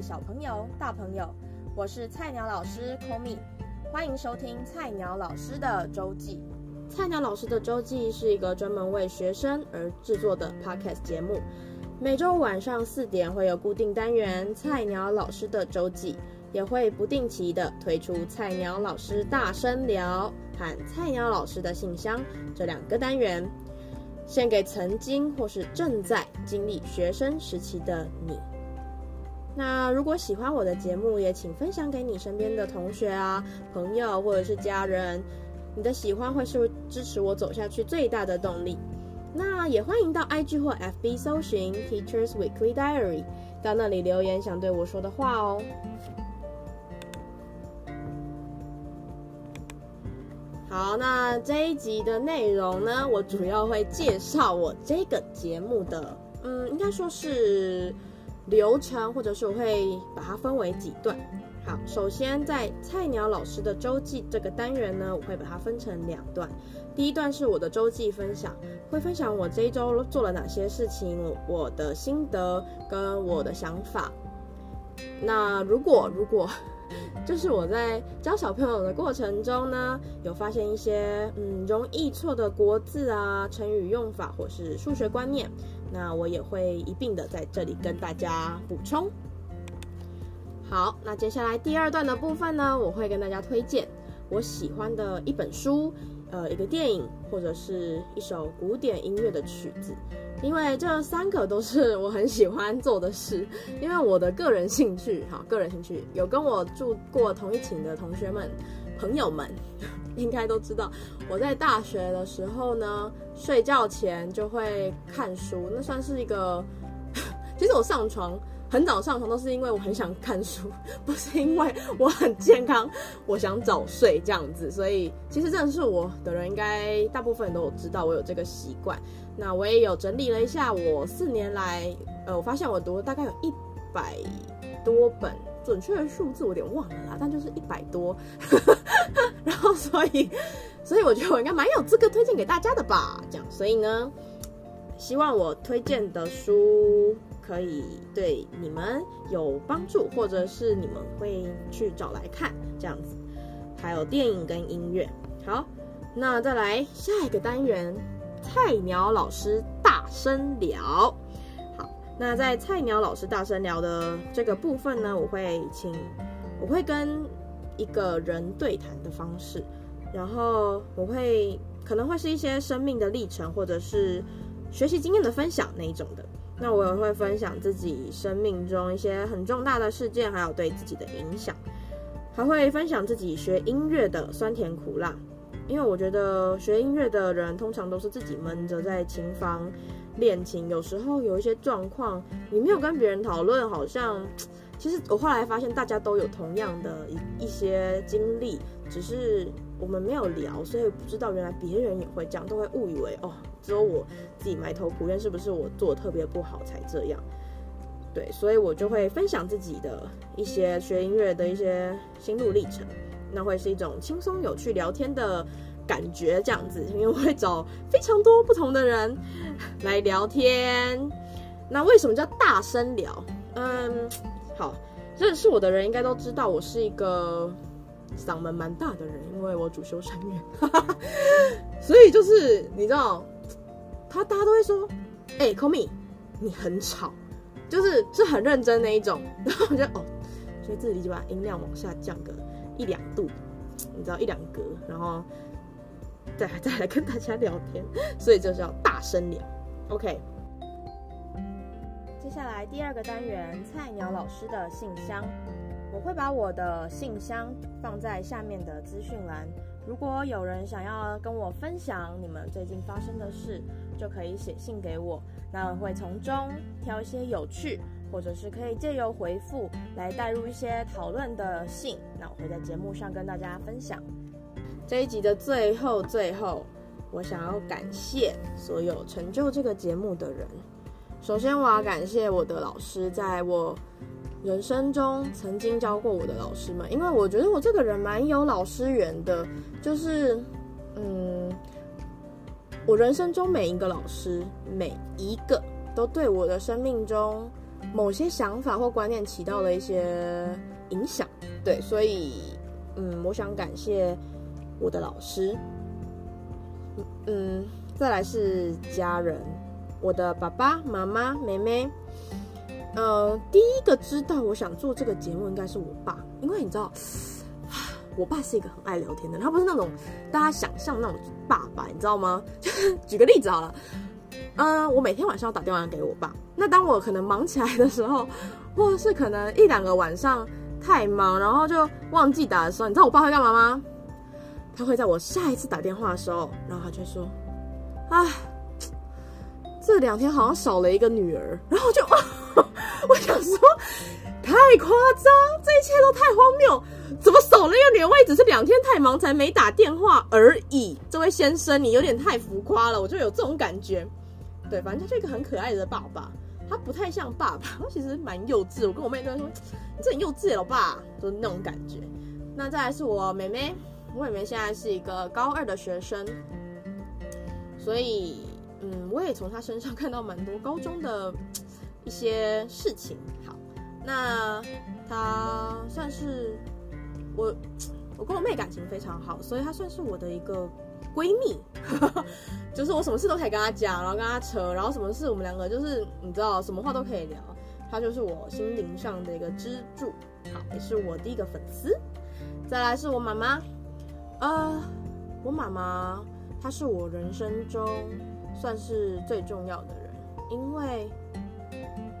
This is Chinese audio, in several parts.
小朋友、大朋友，我是菜鸟老师 Komi，欢迎收听菜鸟老师的周记。菜鸟老师的周记是一个专门为学生而制作的 Podcast 节目，每周晚上四点会有固定单元菜鸟老师的周记，也会不定期的推出菜鸟老师大声聊和菜鸟老师的信箱这两个单元。献给曾经或是正在经历学生时期的你。那如果喜欢我的节目，也请分享给你身边的同学啊、朋友或者是家人。你的喜欢会是支持我走下去最大的动力。那也欢迎到 IG 或 FB 搜寻 Teachers Weekly Diary，到那里留言想对我说的话哦。好，那这一集的内容呢，我主要会介绍我这个节目的，嗯，应该说是流程，或者是我会把它分为几段。好，首先在菜鸟老师的周记这个单元呢，我会把它分成两段。第一段是我的周记分享，会分享我这一周做了哪些事情，我的心得跟我的想法。那如果如果。就是我在教小朋友的过程中呢，有发现一些嗯容易错的国字啊、成语用法或是数学观念，那我也会一并的在这里跟大家补充。好，那接下来第二段的部分呢，我会跟大家推荐我喜欢的一本书。呃，一个电影或者是一首古典音乐的曲子，因为这三个都是我很喜欢做的事。因为我的个人兴趣，哈，个人兴趣有跟我住过同一寝的同学们、朋友们，应该都知道，我在大学的时候呢，睡觉前就会看书，那算是一个，其实我上床。很早上床都是因为我很想看书，不是因为我很健康，我想早睡这样子。所以其实认识我的人应该大部分都有知道我有这个习惯。那我也有整理了一下，我四年来，呃，我发现我读了大概有一百多本，准确的数字我有点忘了啦，但就是一百多。然后所以，所以我觉得我应该蛮有资格推荐给大家的吧。这样，所以呢，希望我推荐的书。可以对你们有帮助，或者是你们会去找来看这样子，还有电影跟音乐。好，那再来下一个单元，菜鸟老师大声聊。好，那在菜鸟老师大声聊的这个部分呢，我会请，我会跟一个人对谈的方式，然后我会可能会是一些生命的历程，或者是学习经验的分享那一种的。那我也会分享自己生命中一些很重大的事件，还有对自己的影响，还会分享自己学音乐的酸甜苦辣。因为我觉得学音乐的人通常都是自己闷着在琴房练琴，有时候有一些状况你没有跟别人讨论，好像其实我后来发现大家都有同样的一一些经历，只是。我们没有聊，所以不知道原来别人也会这样，都会误以为哦，只有我自己埋头苦练，是不是我做的特别不好才这样？对，所以我就会分享自己的一些学音乐的一些心路历程，那会是一种轻松有趣聊天的感觉，这样子，因为我会找非常多不同的人来聊天。那为什么叫大声聊？嗯，好，认识我的人应该都知道，我是一个。嗓门蛮大的人，因为我主修声乐，所以就是你知道，他大家都会说，哎、欸，Komi，你很吵，就是是很认真那一种。然后我就哦，所以自己就把音量往下降个一两度，你知道一两格，然后再再来跟大家聊天，所以就是要大声聊。OK，接下来第二个单元，菜鸟老师的信箱。我会把我的信箱放在下面的资讯栏。如果有人想要跟我分享你们最近发生的事，就可以写信给我。那会从中挑一些有趣，或者是可以借由回复来带入一些讨论的信。那我会在节目上跟大家分享。这一集的最后，最后，我想要感谢所有成就这个节目的人。首先，我要感谢我的老师，在我。人生中曾经教过我的老师们，因为我觉得我这个人蛮有老师缘的，就是，嗯，我人生中每一个老师，每一个都对我的生命中某些想法或观念起到了一些影响。对，所以嗯，我想感谢我的老师。嗯，再来是家人，我的爸爸妈妈、妹妹。呃，第一个知道我想做这个节目应该是我爸，因为你知道，我爸是一个很爱聊天的，他不是那种大家想象那种爸爸，你知道吗？举个例子好了，嗯、我每天晚上要打电话给我爸，那当我可能忙起来的时候，或是可能一两个晚上太忙，然后就忘记打的时候，你知道我爸会干嘛吗？他会在我下一次打电话的时候，然后他就说：“ 啊，这两天好像少了一个女儿。”然后就。太夸张，这一切都太荒谬，怎么少了一个女儿？我也只是两天太忙才没打电话而已。这位先生，你有点太浮夸了，我就有这种感觉。对，反正他是一个很可爱的爸爸，他不太像爸爸，他其实蛮幼稚。我跟我妹都在说，你这很幼稚，老爸，就是那种感觉。那再来是我妹妹，我妹妹现在是一个高二的学生，所以，嗯，我也从她身上看到蛮多高中的。一些事情，那她算是我，我跟我妹感情非常好，所以她算是我的一个闺蜜，就是我什么事都可以跟她讲，然后跟她扯，然后什么事我们两个就是你知道什么话都可以聊，她就是我心灵上的一个支柱，好，也是我第一个粉丝。再来是我妈妈，呃，我妈妈她是我人生中算是最重要的人，因为。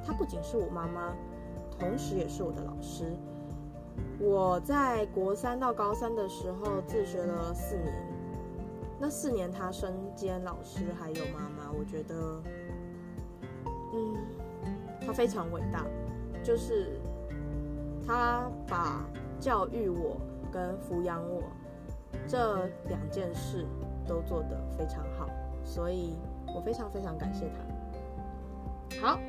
她不仅是我妈妈，同时也是我的老师。我在国三到高三的时候自学了四年，那四年他身兼老师还有妈妈，我觉得，嗯，他非常伟大，就是他把教育我跟抚养我这两件事都做得非常好，所以我非常非常感谢他。好。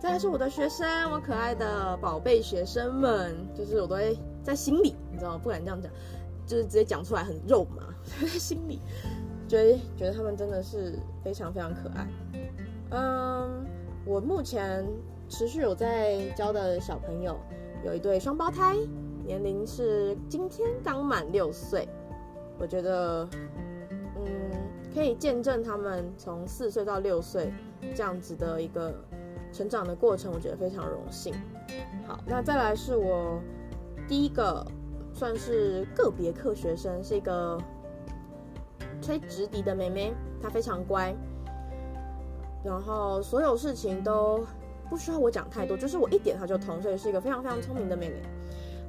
再来是我的学生，我可爱的宝贝学生们，就是我都会在心里，你知道吗？不敢这样讲，就是直接讲出来很肉麻，在 心里觉得觉得他们真的是非常非常可爱。嗯，我目前持续有在教的小朋友有一对双胞胎，年龄是今天刚满六岁，我觉得嗯可以见证他们从四岁到六岁这样子的一个。成长的过程，我觉得非常荣幸。好，那再来是我第一个算是个别课学生，是一个吹直笛的妹妹，她非常乖，然后所有事情都不需要我讲太多，就是我一点她就通，所以是一个非常非常聪明的妹妹。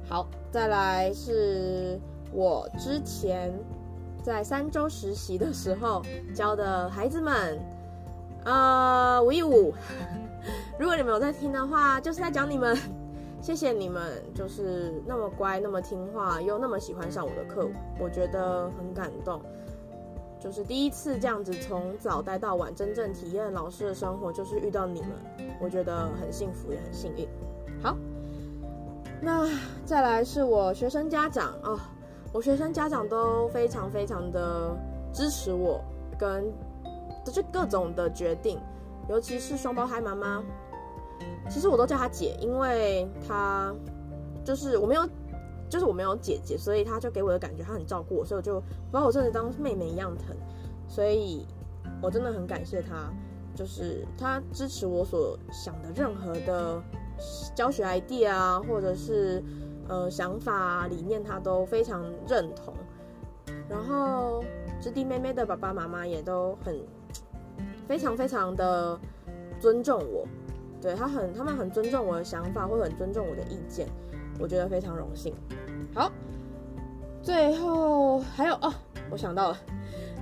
好，再来是我之前在三周实习的时候教的孩子们，呃，五一五。如果你们有在听的话，就是在讲 你们，谢谢你们，就是那么乖，那么听话，又那么喜欢上我的课，我觉得很感动。就是第一次这样子从早待到晚，真正体验老师的生活，就是遇到你们，我觉得很幸福，也很幸运。好，那再来是我学生家长啊、我学生家长都非常非常的支持我，跟就是各种的决定。尤其是双胞胎妈妈，其实我都叫她姐，因为她就是我没有，就是我没有姐姐，所以她就给我的感觉她很照顾我，所以我就把我真的当妹妹一样疼，所以我真的很感谢她，就是她支持我所想的任何的教学 idea 啊，或者是呃想法啊、理念，她都非常认同。然后直弟妹妹的爸爸妈妈也都很。非常非常的尊重我，对，他很，他们很尊重我的想法，会很尊重我的意见，我觉得非常荣幸。好，最后还有哦，我想到了，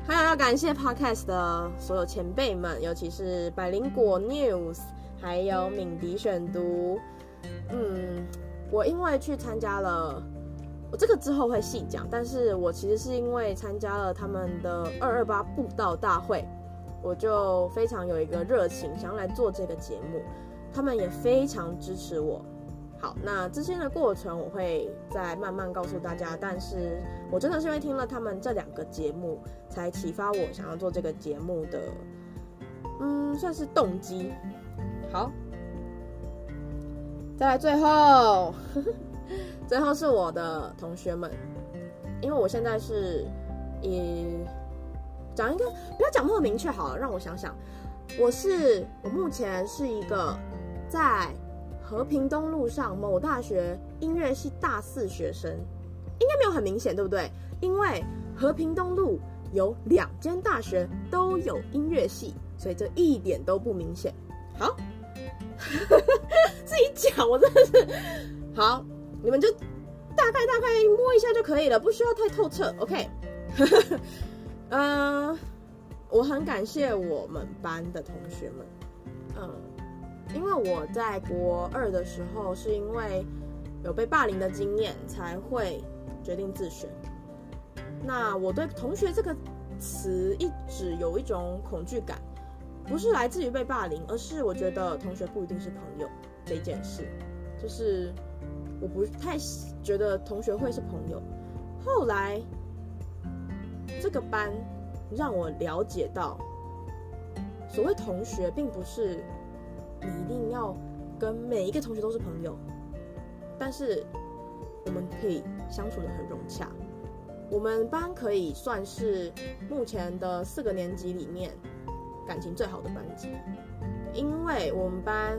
还有要感谢 Podcast 的所有前辈们，尤其是百灵果 News，还有敏迪选读。嗯，我因为去参加了，我这个之后会细讲，但是我其实是因为参加了他们的二二八布道大会。我就非常有一个热情，想要来做这个节目，他们也非常支持我。好，那之间的过程我会再慢慢告诉大家，但是我真的是因为听了他们这两个节目，才启发我想要做这个节目的，嗯，算是动机。好，再来最后，最后是我的同学们，因为我现在是以讲一个不要讲那么明确好了，让我想想，我是我目前是一个在和平东路上某大学音乐系大四学生，应该没有很明显，对不对？因为和平东路有两间大学都有音乐系，所以这一点都不明显。好。自己讲，我真的是好，你们就大概大概摸一下就可以了，不需要太透彻。OK，嗯、我很感谢我们班的同学们，嗯，因为我在国二的时候是因为有被霸凌的经验，才会决定自选。那我对同学这个词一直有一种恐惧感。不是来自于被霸凌，而是我觉得同学不一定是朋友这件事，就是我不太觉得同学会是朋友。后来这个班让我了解到，所谓同学并不是你一定要跟每一个同学都是朋友，但是我们可以相处得很融洽。我们班可以算是目前的四个年级里面。感情最好的班级，因为我们班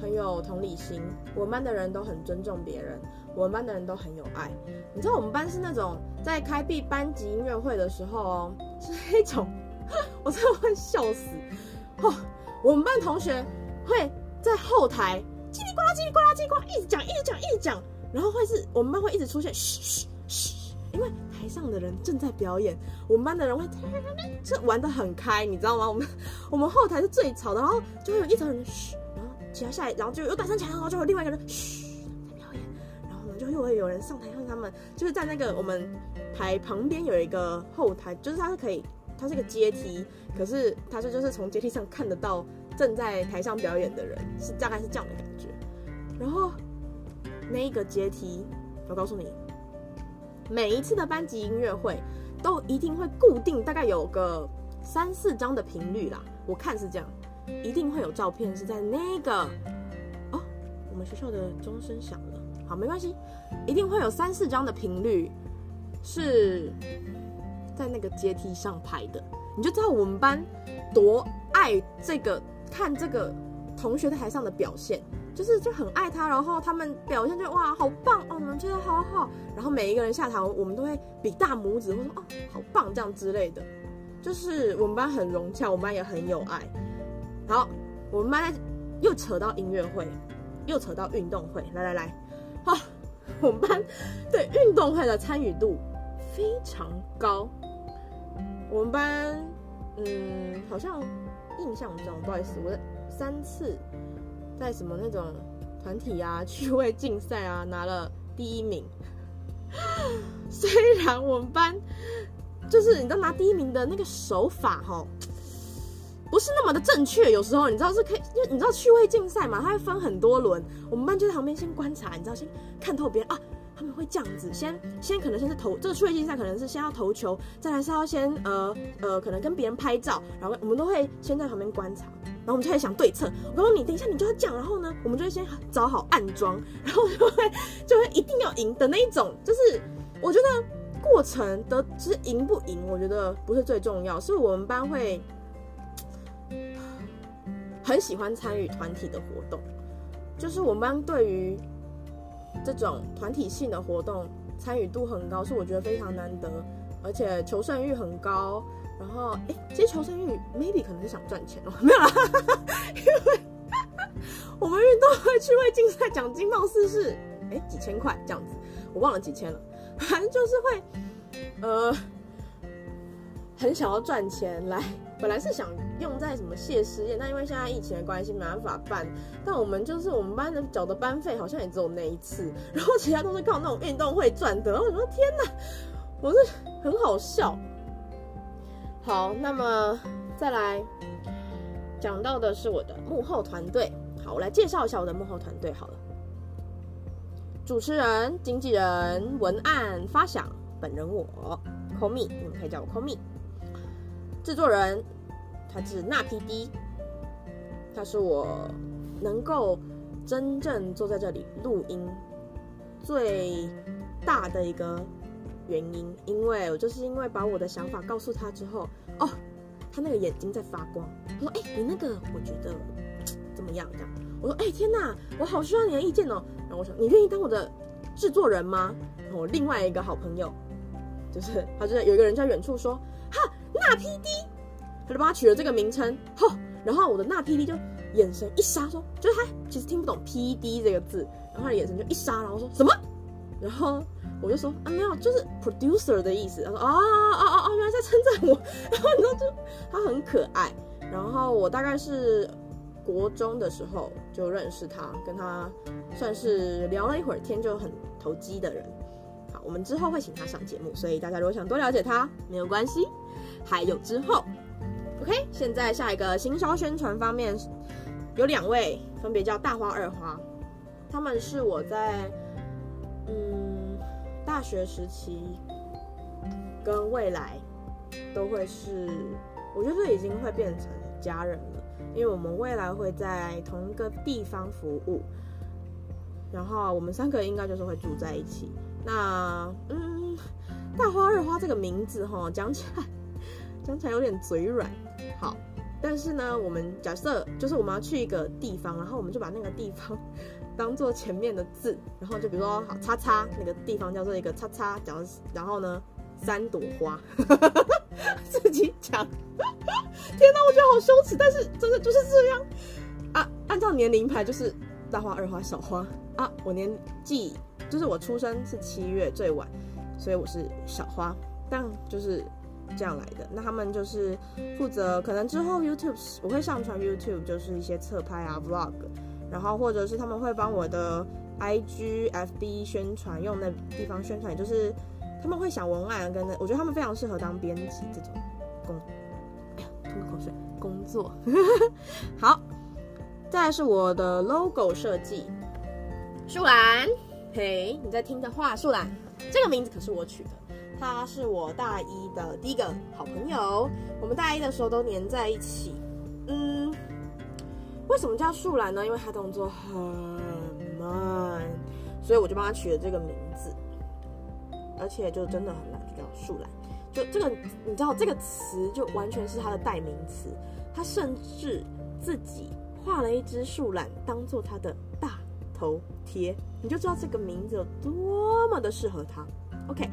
很有同理心，我们班的人都很尊重别人，我们班的人都很有爱。你知道我们班是那种在开闭班级音乐会的时候，是那种 我真的会笑死哦。我们班同学会在后台叽里呱啦叽里呱啦叽里呱啦一直讲一直讲一直讲，然后会是我们班会一直出现嘘嘘嘘，因为。台上的人正在表演，我们班的人会这玩得很开，你知道吗？我们我们后台是最吵的，然后就会有一层人嘘，起来下来，然后就又大声起来，然后就有另外一个人嘘在表演，然后呢就又会有人上台让他们就是在那个我们台旁边有一个后台，就是它是可以，它是一个阶梯，可是它是就是从阶梯上看得到正在台上表演的人，是大概是这样的感觉。然后那一个阶梯，我告诉你。每一次的班级音乐会都一定会固定，大概有个三四张的频率啦。我看是这样，一定会有照片是在那个哦，我们学校的钟声响了，好，没关系，一定会有三四张的频率是在那个阶梯上拍的，你就知道我们班多爱这个看这个同学在台上的表现。就是就很爱他，然后他们表现就哇好棒哦，我们觉得好好，然后每一个人下台，我们都会比大拇指，或说哦好棒这样之类的。就是我们班很融洽，我们班也很有爱。好，我们班又扯到音乐会，又扯到运动会，来来来，好，我们班对运动会的参与度非常高。我们班嗯好像印象中，不好意思，我三次。在什么那种团体啊、趣味竞赛啊拿了第一名，虽然我们班就是你知道拿第一名的那个手法哈，不是那么的正确，有时候你知道是可以，因为你知道趣味竞赛嘛，它会分很多轮，我们班就在旁边先观察，你知道先看透别人啊。他们会这样子，先先可能先是投这个趣味竞赛，可能是先要投球，再来是要先呃呃，可能跟别人拍照，然后我们都会先在旁边观察，然后我们就会想对策。我告诉你，等一下你就要讲，然后呢，我们就会先找好暗装，然后就会就会一定要赢的那一种。就是我觉得过程的其实赢不赢，我觉得不是最重要，是我们班会很喜欢参与团体的活动，就是我们班对于。这种团体性的活动参与度很高，是我觉得非常难得，而且求胜欲很高。然后，哎，其实求胜欲 maybe 可能是想赚钱哦，没有啦，因为我们运动会趣味竞赛奖金貌似是哎几千块这样子，我忘了几千了，反正就是会呃很想要赚钱来。本来是想用在什么谢师宴，但因为现在疫情的关系没办法办。但我们就是我们班的缴的班费好像也只有那一次，然后其他都是靠那种运动会赚的。我说天哪，我是很好笑。好，那么再来讲到的是我的幕后团队。好，我来介绍一下我的幕后团队好了。主持人、经纪人、文案发想，本人我，call me，你们可以叫我 call me。制作人，他是那 PD，他是我能够真正坐在这里录音最大的一个原因，因为我就是因为把我的想法告诉他之后，哦，他那个眼睛在发光。他说：“哎、欸，你那个我觉得怎么样？”这样，我说：“哎、欸，天哪，我好需要你的意见哦。”然后我说：“你愿意当我的制作人吗？”然后我另外一个好朋友，就是他就有一个人在远处说：“哈，那 PD。”他就帮他取了这个名称，吼，然后我的那 PD 就眼神一杀，说，就是他其实听不懂 PD 这个字，然后他的眼神就一杀，然后说什么？然后我就说啊，没有，就是 producer 的意思。他说啊啊啊啊，原来在称赞我。然后你知道就他很可爱。然后我大概是国中的时候就认识他，跟他算是聊了一会儿天，就很投机的人。好，我们之后会请他上节目，所以大家如果想多了解他，没有关系。还有之后。OK，现在下一个行销宣传方面有两位，分别叫大花二花，他们是我在嗯大学时期跟未来都会是，我觉得已经会变成家人了，因为我们未来会在同一个地方服务，然后我们三个应该就是会住在一起。那嗯，大花二花这个名字哈，讲起来。讲起来有点嘴软，好，但是呢，我们假设就是我们要去一个地方，然后我们就把那个地方当做前面的字，然后就比如说好叉叉那个地方叫做一个叉叉，讲然后呢三朵花，自己讲，天哪，我觉得好羞耻，但是真的就是这样啊。按照年龄排就是大花、二花、小花啊，我年纪就是我出生是七月最晚，所以我是小花，但就是。这样来的，那他们就是负责，可能之后 YouTube 我会上传 YouTube，就是一些侧拍啊 Vlog，然后或者是他们会帮我的 IG FB 宣传，用那地方宣传，就是他们会想文案跟那，我觉得他们非常适合当编辑这种工，哎呀，吐口水，工作。好，再来是我的 logo 设计，树兰，嘿，你在听的话，树兰，这个名字可是我取的。他是我大一的第一个好朋友，我们大一的时候都黏在一起。嗯，为什么叫树懒呢？因为他动作很慢，所以我就帮他取了这个名字。而且就真的很懒，就叫树懒。就这个，你知道这个词就完全是他的代名词。他甚至自己画了一只树懒当做他的大头贴，你就知道这个名字有多么的适合他。OK。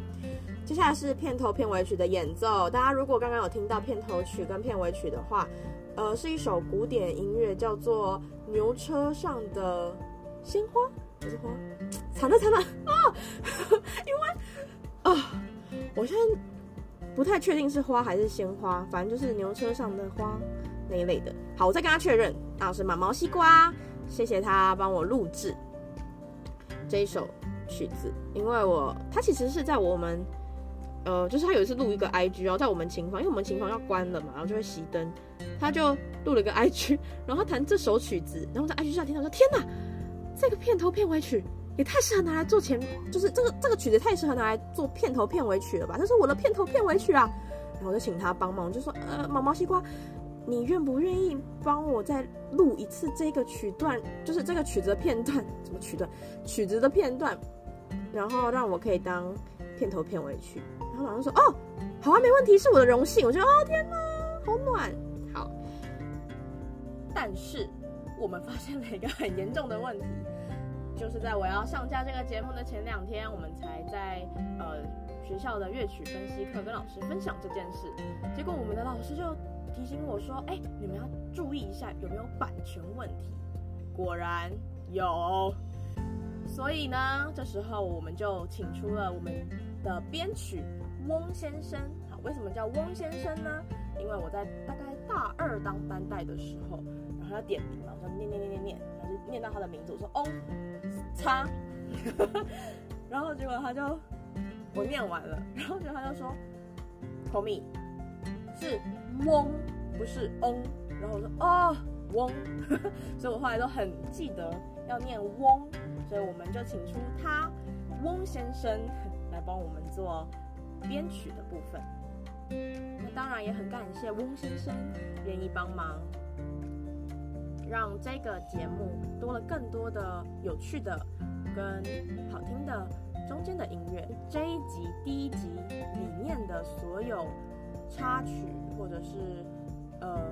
接下来是片头片尾曲的演奏。大家如果刚刚有听到片头曲跟片尾曲的话，呃，是一首古典音乐，叫做《牛车上的鲜花》，不是花，惨了惨了啊！因为啊，我现在不太确定是花还是鲜花，反正就是牛车上的花那一类的。好，我再跟他确认啊，是马毛西瓜，谢谢他帮我录制这一首曲子，因为我他其实是在我们。呃，就是他有一次录一个 IG，然后在我们琴房，因为我们琴房要关了嘛，然后就会熄灯，他就录了个 IG，然后他弹这首曲子，然后在 IG 上听到说，天哪，这个片头片尾曲也太适合拿来做前，就是这个这个曲子太适合拿来做片头片尾曲了吧？这是我的片头片尾曲啊，然后我就请他帮忙，就说，呃，毛毛西瓜，你愿不愿意帮我再录一次这个曲段，就是这个曲子的片段，什么曲段？曲子的片段，然后让我可以当片头片尾曲。然后老师说：“哦，好啊，没问题，是我的荣幸。”我觉得：“哦，天哪，好暖。”好，但是我们发现了一个很严重的问题，就是在我要上架这个节目的前两天，我们才在呃学校的乐曲分析课跟老师分享这件事。结果我们的老师就提醒我说：“哎，你们要注意一下有没有版权问题。”果然有，所以呢，这时候我们就请出了我们的编曲。翁先生，好，为什么叫翁先生呢？因为我在大概大二当班带的时候，然后要点名嘛，我说念念念念念，然后就念到他的名字，我说翁擦，然后结果他就我念完了，然后结果他就说，Tommy 是翁，不是翁，然后我说哦翁，所以我后来都很记得要念翁，所以我们就请出他翁先生来帮我们做。编曲的部分，那当然也很感谢翁先生愿意帮忙。让这个节目多了更多的有趣的跟好听的中间的音乐。这一集第一集里面的所有插曲或者是呃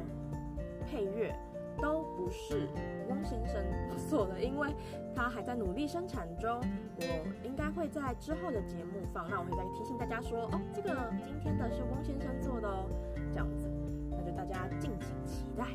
配乐。都不是翁先生做的，因为他还在努力生产中。我应该会在之后的节目放，那我会再提醒大家说，哦，这个今天的是翁先生做的哦，这样子，那就大家敬请期待。